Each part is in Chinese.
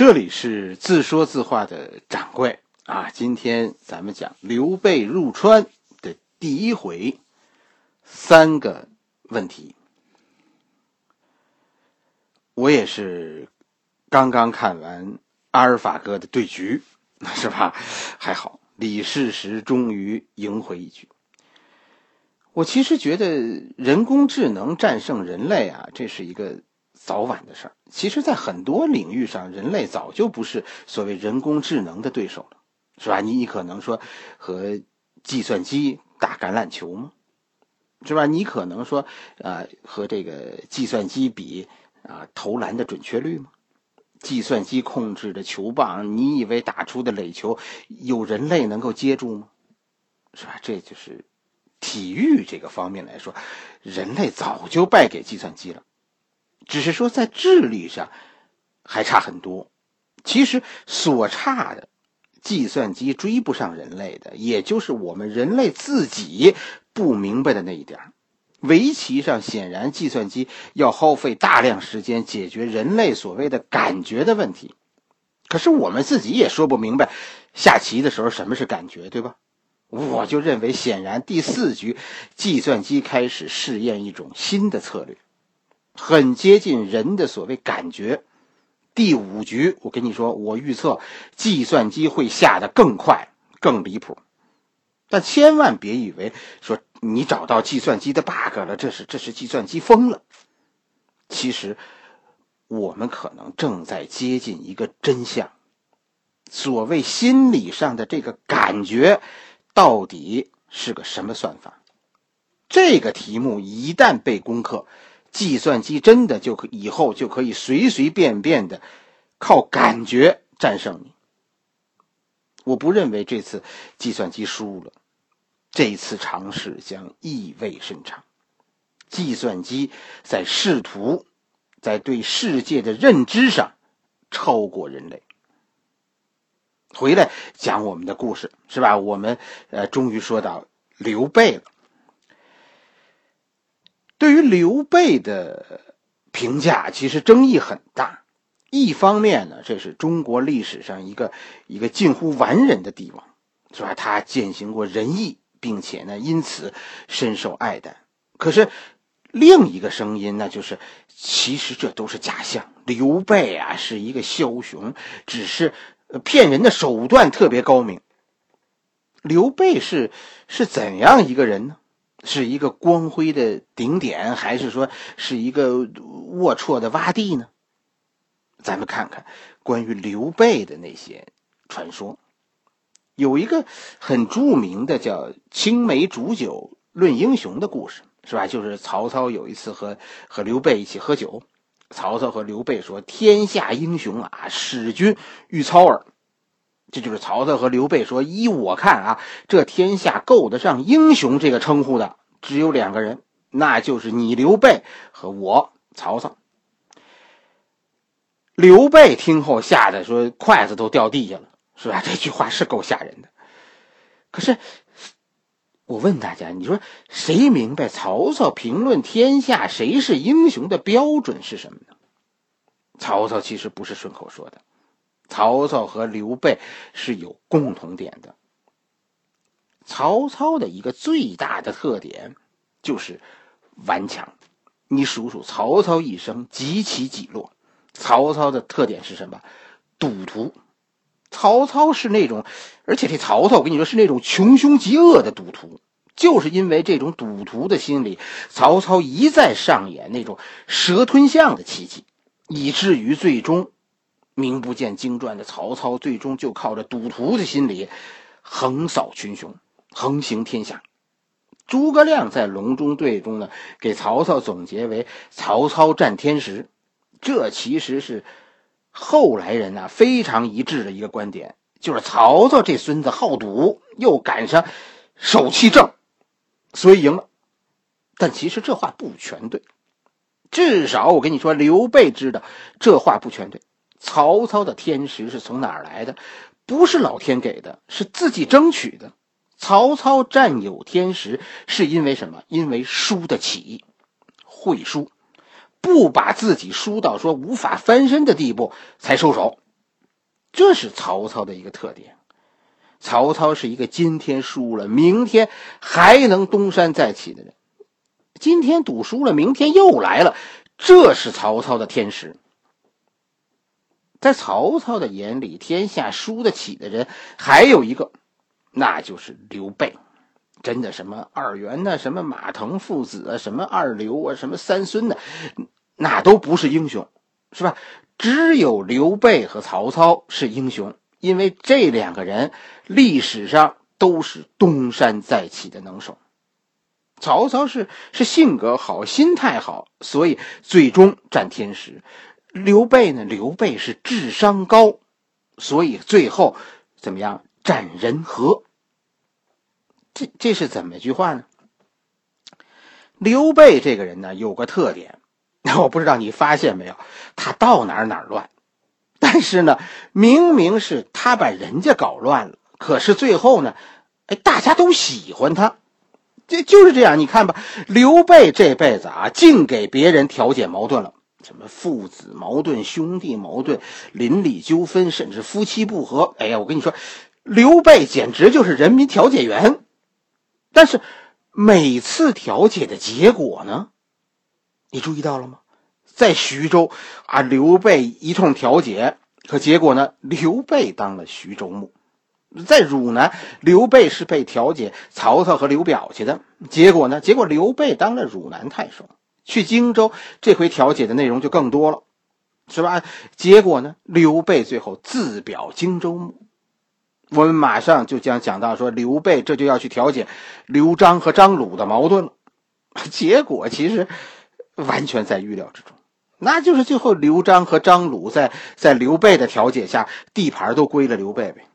这里是自说自话的掌柜啊，今天咱们讲刘备入川的第一回，三个问题。我也是刚刚看完阿尔法哥的对局，是吧？还好李世石终于赢回一局。我其实觉得人工智能战胜人类啊，这是一个。早晚的事儿，其实，在很多领域上，人类早就不是所谓人工智能的对手了，是吧？你可能说和计算机打橄榄球吗？是吧？你可能说啊，和这个计算机比啊投篮的准确率吗？计算机控制的球棒，你以为打出的垒球有人类能够接住吗？是吧？这就是体育这个方面来说，人类早就败给计算机了。只是说在智力上还差很多，其实所差的，计算机追不上人类的，也就是我们人类自己不明白的那一点围棋上显然计算机要耗费大量时间解决人类所谓的感觉的问题，可是我们自己也说不明白下棋的时候什么是感觉，对吧？我就认为，显然第四局计算机开始试验一种新的策略。很接近人的所谓感觉。第五局，我跟你说，我预测计算机会下的更快、更离谱。但千万别以为说你找到计算机的 bug 了，这是这是计算机疯了。其实，我们可能正在接近一个真相：所谓心理上的这个感觉，到底是个什么算法？这个题目一旦被攻克。计算机真的就可以后就可以随随便便的靠感觉战胜你？我不认为这次计算机输了，这次尝试将意味深长。计算机在试图在对世界的认知上超过人类。回来讲我们的故事是吧？我们呃终于说到刘备了。对于刘备的评价，其实争议很大。一方面呢，这是中国历史上一个一个近乎完人的帝王，是吧？他践行过仁义，并且呢，因此深受爱戴。可是另一个声音，呢就是其实这都是假象。刘备啊，是一个枭雄，只是骗人的手段特别高明。刘备是是怎样一个人呢？是一个光辉的顶点，还是说是一个龌龊的洼地呢？咱们看看关于刘备的那些传说。有一个很著名的叫“青梅煮酒论英雄”的故事，是吧？就是曹操有一次和和刘备一起喝酒，曹操和刘备说：“天下英雄啊，使君欲操耳。”这就是曹操和刘备说：“依我看啊，这天下够得上英雄这个称呼的只有两个人，那就是你刘备和我曹操。”刘备听后吓得说：“筷子都掉地下了，是吧？”这句话是够吓人的。可是，我问大家，你说谁明白曹操评论天下谁是英雄的标准是什么呢？曹操其实不是顺口说的。曹操和刘备是有共同点的。曹操的一个最大的特点就是顽强。你数数曹操一生几起几落？曹操的特点是什么？赌徒。曹操是那种，而且这曹操我跟你说是那种穷凶极恶的赌徒。就是因为这种赌徒的心理，曹操一再上演那种蛇吞象的奇迹，以至于最终。名不见经传的曹操，最终就靠着赌徒的心理，横扫群雄，横行天下。诸葛亮在隆中对中呢，给曹操总结为“曹操战天时”，这其实是后来人呢非常一致的一个观点，就是曹操这孙子好赌，又赶上手气正，所以赢了。但其实这话不全对，至少我跟你说，刘备知道这话不全对。曹操的天时是从哪儿来的？不是老天给的，是自己争取的。曹操占有天时，是因为什么？因为输得起，会输，不把自己输到说无法翻身的地步才收手。这是曹操的一个特点。曹操是一个今天输了，明天还能东山再起的人。今天赌输了，明天又来了，这是曹操的天时。在曹操的眼里，天下输得起的人还有一个，那就是刘备。真的什么二袁呢？什么马腾父子啊？什么二刘啊？什么三孙呢？那都不是英雄，是吧？只有刘备和曹操是英雄，因为这两个人历史上都是东山再起的能手。曹操是是性格好，心态好，所以最终占天时。刘备呢？刘备是智商高，所以最后怎么样？占人和。这这是怎么一句话呢？刘备这个人呢，有个特点，我不知道你发现没有，他到哪儿哪儿乱。但是呢，明明是他把人家搞乱了，可是最后呢，哎，大家都喜欢他，这就是这样。你看吧，刘备这辈子啊，净给别人调解矛盾了。什么父子矛盾、兄弟矛盾、邻里纠纷，甚至夫妻不和。哎呀，我跟你说，刘备简直就是人民调解员。但是每次调解的结果呢？你注意到了吗？在徐州啊，刘备一通调解，可结果呢？刘备当了徐州牧。在汝南，刘备是被调解曹操和刘表去的，结果呢？结果刘备当了汝南太守。去荆州，这回调解的内容就更多了，是吧？结果呢，刘备最后自表荆州牧。我们马上就将讲到说，刘备这就要去调解刘璋和张鲁的矛盾了。结果其实完全在预料之中，那就是最后刘璋和张鲁在在刘备的调解下，地盘都归了刘备呗。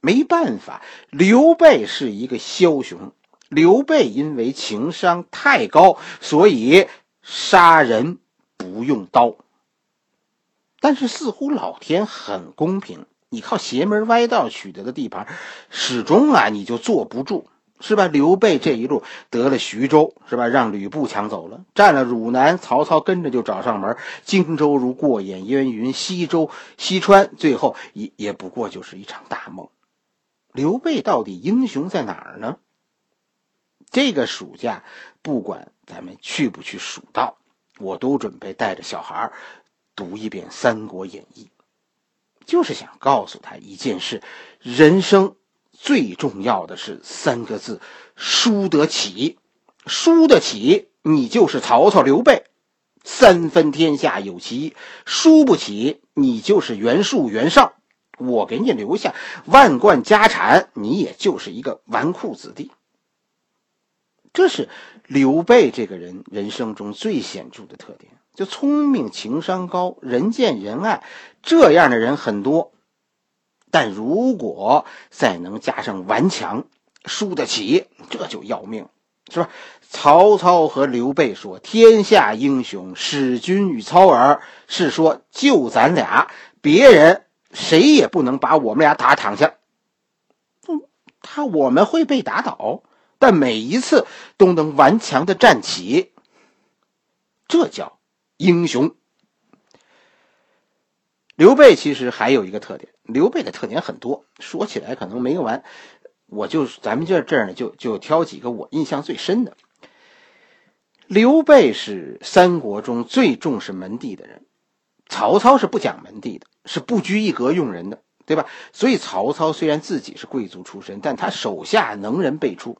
没办法，刘备是一个枭雄。刘备因为情商太高，所以杀人不用刀。但是似乎老天很公平，你靠邪门歪道取得的地盘，始终啊你就坐不住，是吧？刘备这一路得了徐州，是吧？让吕布抢走了，占了汝南，曹操跟着就找上门。荆州如过眼烟云，西周、西川，最后也也不过就是一场大梦。刘备到底英雄在哪儿呢？这个暑假，不管咱们去不去蜀道，我都准备带着小孩读一遍《三国演义》，就是想告诉他一件事：人生最重要的是三个字，输得起。输得起，你就是曹操、刘备，三分天下有其一；输不起，你就是袁术、袁绍，我给你留下万贯家产，你也就是一个纨绔子弟。这是刘备这个人人生中最显著的特点，就聪明、情商高、人见人爱，这样的人很多。但如果再能加上顽强、输得起，这就要命，是吧？曹操和刘备说：“天下英雄，使君与操耳。”是说就咱俩，别人谁也不能把我们俩打躺下。嗯，他我们会被打倒。但每一次都能顽强的站起，这叫英雄。刘备其实还有一个特点，刘备的特点很多，说起来可能没完。我就咱们这这儿呢，就就挑几个我印象最深的。刘备是三国中最重视门第的人，曹操是不讲门第的，是不拘一格用人的，对吧？所以曹操虽然自己是贵族出身，但他手下能人辈出。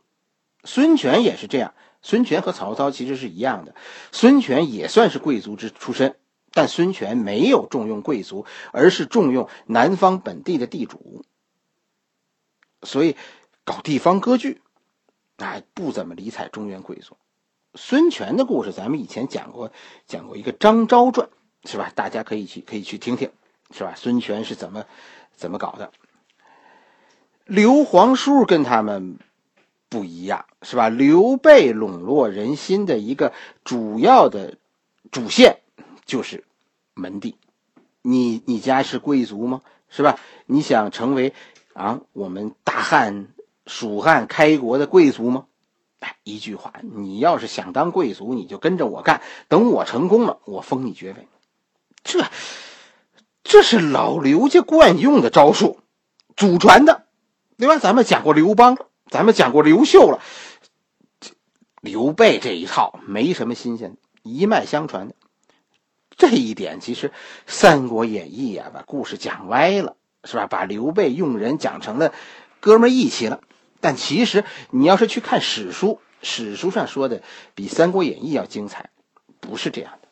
孙权也是这样，孙权和曹操其实是一样的。孙权也算是贵族之出身，但孙权没有重用贵族，而是重用南方本地的地主，所以搞地方割据，哎，不怎么理睬中原贵族。孙权的故事咱们以前讲过，讲过一个张昭传，是吧？大家可以去可以去听听，是吧？孙权是怎么怎么搞的？刘皇叔跟他们。不一样是吧？刘备笼络人心的一个主要的主线就是门第。你你家是贵族吗？是吧？你想成为啊我们大汉蜀汉开国的贵族吗？哎，一句话，你要是想当贵族，你就跟着我干。等我成功了，我封你爵位。这这是老刘家惯用的招数，祖传的，对吧？咱们讲过刘邦，咱们讲过刘秀了，刘备这一套没什么新鲜，一脉相传的。这一点其实《三国演义》啊，把故事讲歪了，是吧？把刘备用人讲成了哥们义气了。但其实你要是去看史书，史书上说的比《三国演义》要精彩，不是这样的。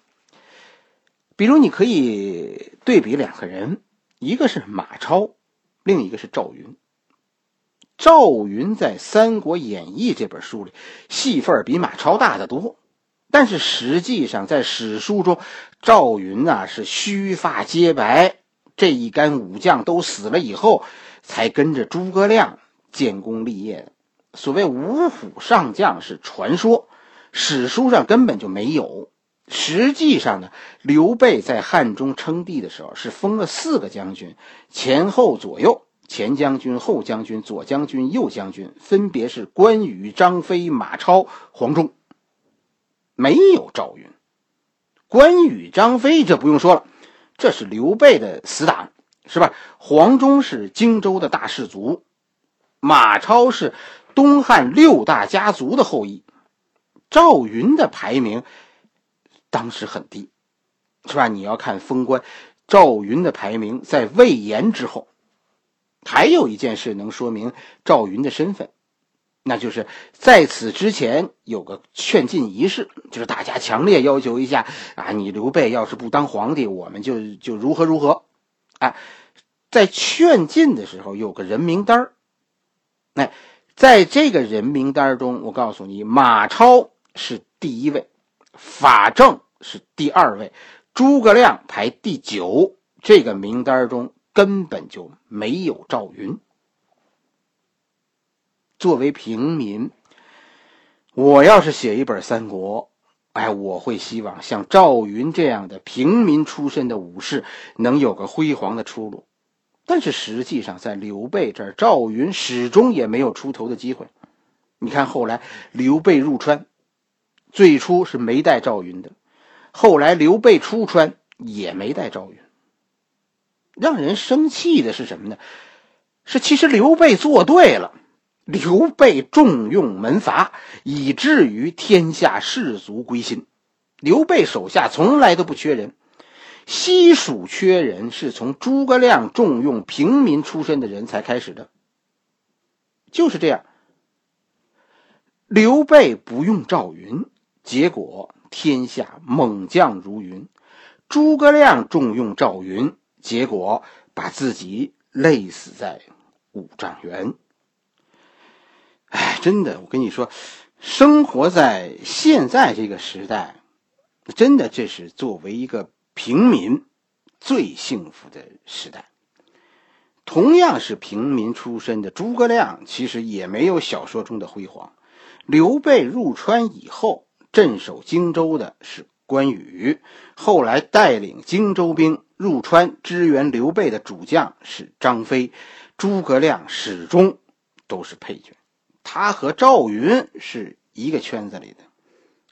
比如你可以对比两个人，一个是马超，另一个是赵云。赵云在《三国演义》这本书里戏份比马超大得多。但是实际上，在史书中，赵云啊是须发皆白，这一干武将都死了以后，才跟着诸葛亮建功立业的。所谓五虎上将是传说，史书上根本就没有。实际上呢，刘备在汉中称帝的时候是封了四个将军，前后左右，前将军、后将军、左将军、右将军，分别是关羽、张飞、马超、黄忠。没有赵云、关羽、张飞，这不用说了，这是刘备的死党，是吧？黄忠是荆州的大氏族，马超是东汉六大家族的后裔，赵云的排名当时很低，是吧？你要看封官，赵云的排名在魏延之后。还有一件事能说明赵云的身份。那就是在此之前有个劝进仪式，就是大家强烈要求一下啊，你刘备要是不当皇帝，我们就就如何如何。哎，在劝进的时候有个人名单儿，哎，在这个人名单中，我告诉你，马超是第一位，法正是第二位，诸葛亮排第九。这个名单中根本就没有赵云。作为平民，我要是写一本三国，哎，我会希望像赵云这样的平民出身的武士能有个辉煌的出路。但是实际上，在刘备这儿，赵云始终也没有出头的机会。你看，后来刘备入川，最初是没带赵云的；后来刘备出川也没带赵云。让人生气的是什么呢？是其实刘备做对了。刘备重用门阀，以至于天下士族归心。刘备手下从来都不缺人，西蜀缺人是从诸葛亮重用平民出身的人才开始的。就是这样，刘备不用赵云，结果天下猛将如云；诸葛亮重用赵云，结果把自己累死在五丈原。哎，真的，我跟你说，生活在现在这个时代，真的这是作为一个平民最幸福的时代。同样是平民出身的诸葛亮，其实也没有小说中的辉煌。刘备入川以后，镇守荆州的是关羽，后来带领荆州兵入川支援刘备的主将是张飞，诸葛亮始终都是配角。他和赵云是一个圈子里的，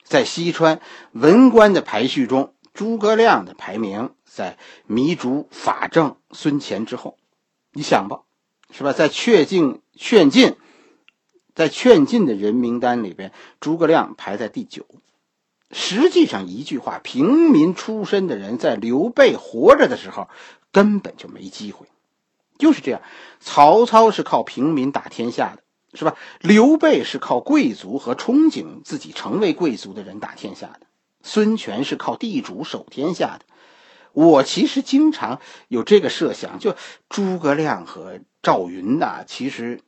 在西川文官的排序中，诸葛亮的排名在糜竺、法正、孙乾之后。你想吧，是吧？在劝进、劝进，在劝进的人名单里边，诸葛亮排在第九。实际上，一句话，平民出身的人在刘备活着的时候根本就没机会。就是这样，曹操是靠平民打天下的。是吧？刘备是靠贵族和憧憬自己成为贵族的人打天下的，孙权是靠地主守天下的。我其实经常有这个设想，就诸葛亮和赵云呐，其实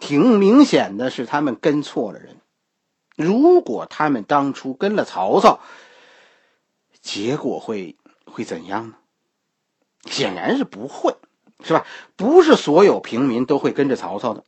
挺明显的是他们跟错了人。如果他们当初跟了曹操，结果会会怎样呢？显然是不会，是吧？不是所有平民都会跟着曹操的。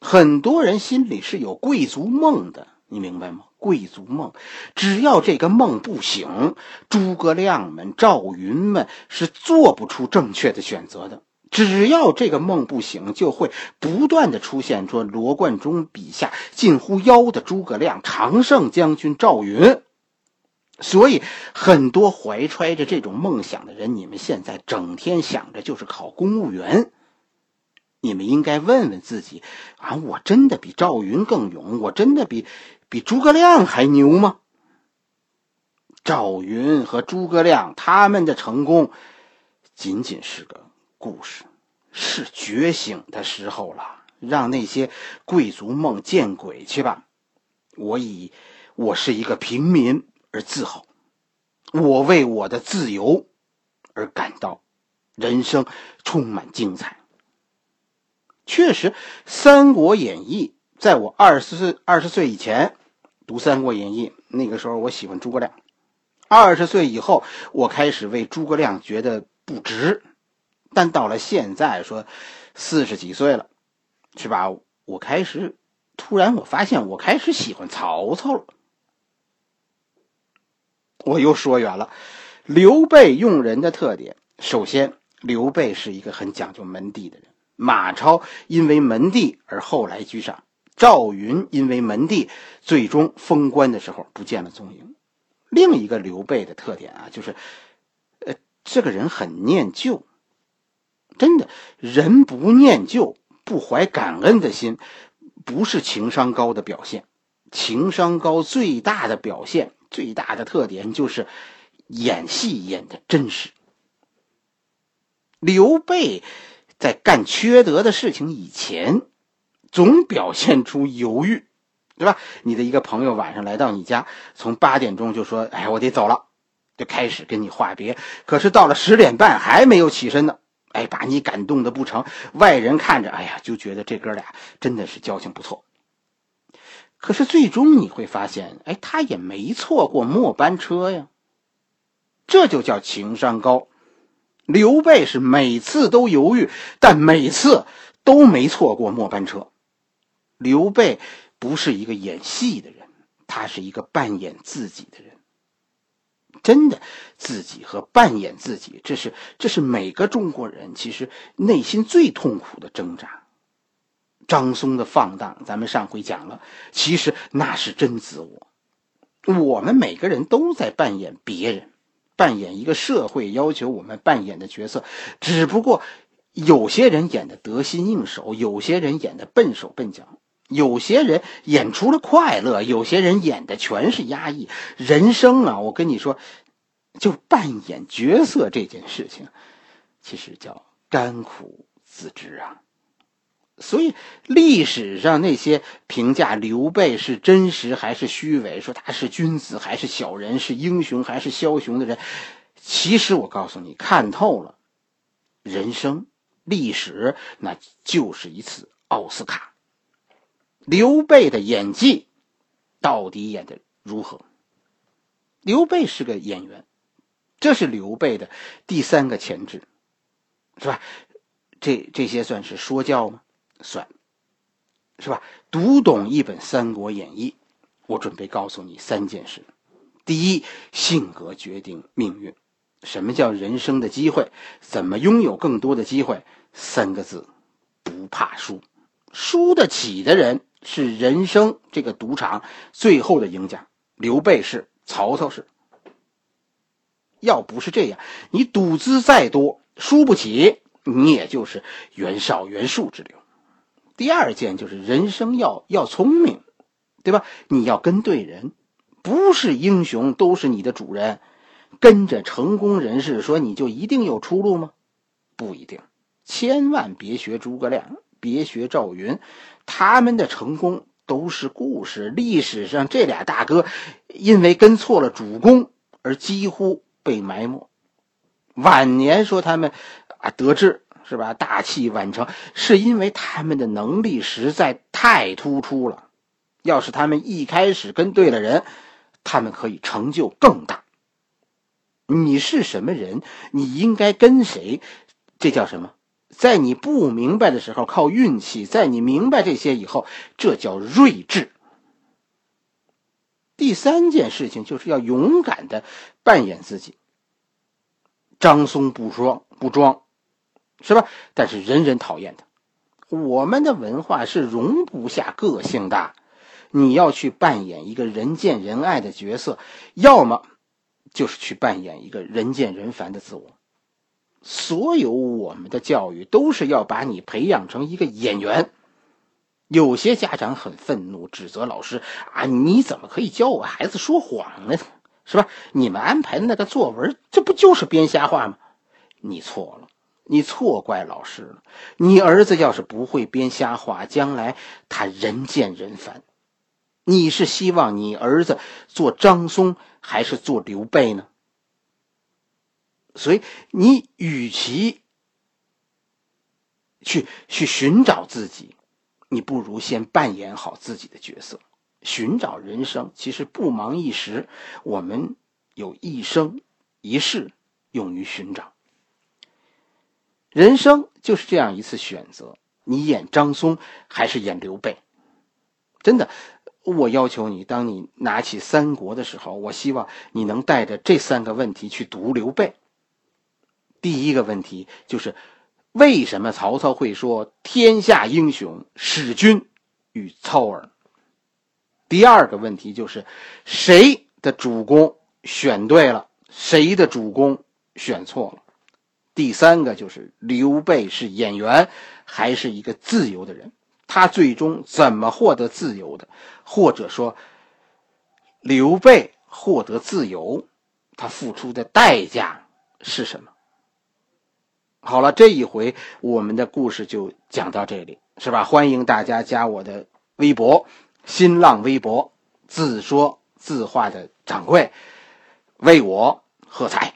很多人心里是有贵族梦的，你明白吗？贵族梦，只要这个梦不醒，诸葛亮们、赵云们是做不出正确的选择的。只要这个梦不醒，就会不断的出现说罗贯中笔下近乎妖的诸葛亮、常胜将军赵云。所以，很多怀揣着这种梦想的人，你们现在整天想着就是考公务员。你们应该问问自己啊，我真的比赵云更勇？我真的比比诸葛亮还牛吗？赵云和诸葛亮他们的成功，仅仅是个故事，是觉醒的时候了。让那些贵族梦见鬼去吧！我以我是一个平民而自豪，我为我的自由而感到人生充满精彩。确实，《三国演义》在我二十岁二十岁以前读《三国演义》，那个时候我喜欢诸葛亮；二十岁以后，我开始为诸葛亮觉得不值。但到了现在，说四十几岁了。是吧？我开始突然，我发现我开始喜欢曹操了。我又说远了。刘备用人的特点，首先，刘备是一个很讲究门第的人。马超因为门第而后来居上，赵云因为门第最终封官的时候不见了踪影。另一个刘备的特点啊，就是，呃，这个人很念旧。真的，人不念旧。不怀感恩的心，不是情商高的表现。情商高最大的表现、最大的特点就是演戏演的真实。刘备在干缺德的事情以前，总表现出犹豫，对吧？你的一个朋友晚上来到你家，从八点钟就说：“哎，我得走了。”就开始跟你话别。可是到了十点半还没有起身呢。哎，把你感动的不成？外人看着，哎呀，就觉得这哥俩真的是交情不错。可是最终你会发现，哎，他也没错过末班车呀。这就叫情商高。刘备是每次都犹豫，但每次都没错过末班车。刘备不是一个演戏的人，他是一个扮演自己的人。真的，自己和扮演自己，这是这是每个中国人其实内心最痛苦的挣扎。张松的放荡，咱们上回讲了，其实那是真自我。我们每个人都在扮演别人，扮演一个社会要求我们扮演的角色。只不过有些人演的得心应手，有些人演的笨手笨脚。有些人演出了快乐，有些人演的全是压抑。人生啊，我跟你说，就扮演角色这件事情，其实叫甘苦自知啊。所以历史上那些评价刘备是真实还是虚伪，说他是君子还是小人，是英雄还是枭雄的人，其实我告诉你，看透了，人生历史那就是一次奥斯卡。刘备的演技到底演的如何？刘备是个演员，这是刘备的第三个潜质，是吧？这这些算是说教吗？算，是吧？读懂一本《三国演义》，我准备告诉你三件事：第一，性格决定命运。什么叫人生的机会？怎么拥有更多的机会？三个字：不怕输。输得起的人。是人生这个赌场最后的赢家，刘备是，曹操是。要不是这样，你赌资再多，输不起，你也就是袁绍、袁术之流。第二件就是人生要要聪明，对吧？你要跟对人，不是英雄都是你的主人，跟着成功人士说你就一定有出路吗？不一定，千万别学诸葛亮。别学赵云，他们的成功都是故事。历史上这俩大哥因为跟错了主公而几乎被埋没。晚年说他们啊得志是吧？大器晚成，是因为他们的能力实在太突出了。要是他们一开始跟对了人，他们可以成就更大。你是什么人，你应该跟谁，这叫什么？在你不明白的时候靠运气，在你明白这些以后，这叫睿智。第三件事情就是要勇敢的扮演自己。张松不装不装，是吧？但是人人讨厌他。我们的文化是容不下个性的。你要去扮演一个人见人爱的角色，要么就是去扮演一个人见人烦的自我。所有我们的教育都是要把你培养成一个演员。有些家长很愤怒，指责老师啊，你怎么可以教我孩子说谎呢？是吧？你们安排的那个作文，这不就是编瞎话吗？你错了，你错怪老师了。你儿子要是不会编瞎话，将来他人见人烦。你是希望你儿子做张松还是做刘备呢？所以，你与其去去寻找自己，你不如先扮演好自己的角色。寻找人生其实不忙一时，我们有一生一世用于寻找。人生就是这样一次选择：你演张松还是演刘备？真的，我要求你，当你拿起《三国》的时候，我希望你能带着这三个问题去读刘备。第一个问题就是，为什么曹操会说“天下英雄使君与操耳”？第二个问题就是，谁的主公选对了，谁的主公选错了？第三个就是刘备是演员还是一个自由的人？他最终怎么获得自由的？或者说，刘备获得自由，他付出的代价是什么？好了，这一回我们的故事就讲到这里，是吧？欢迎大家加我的微博。新浪微博自说自话的掌柜，为我喝彩。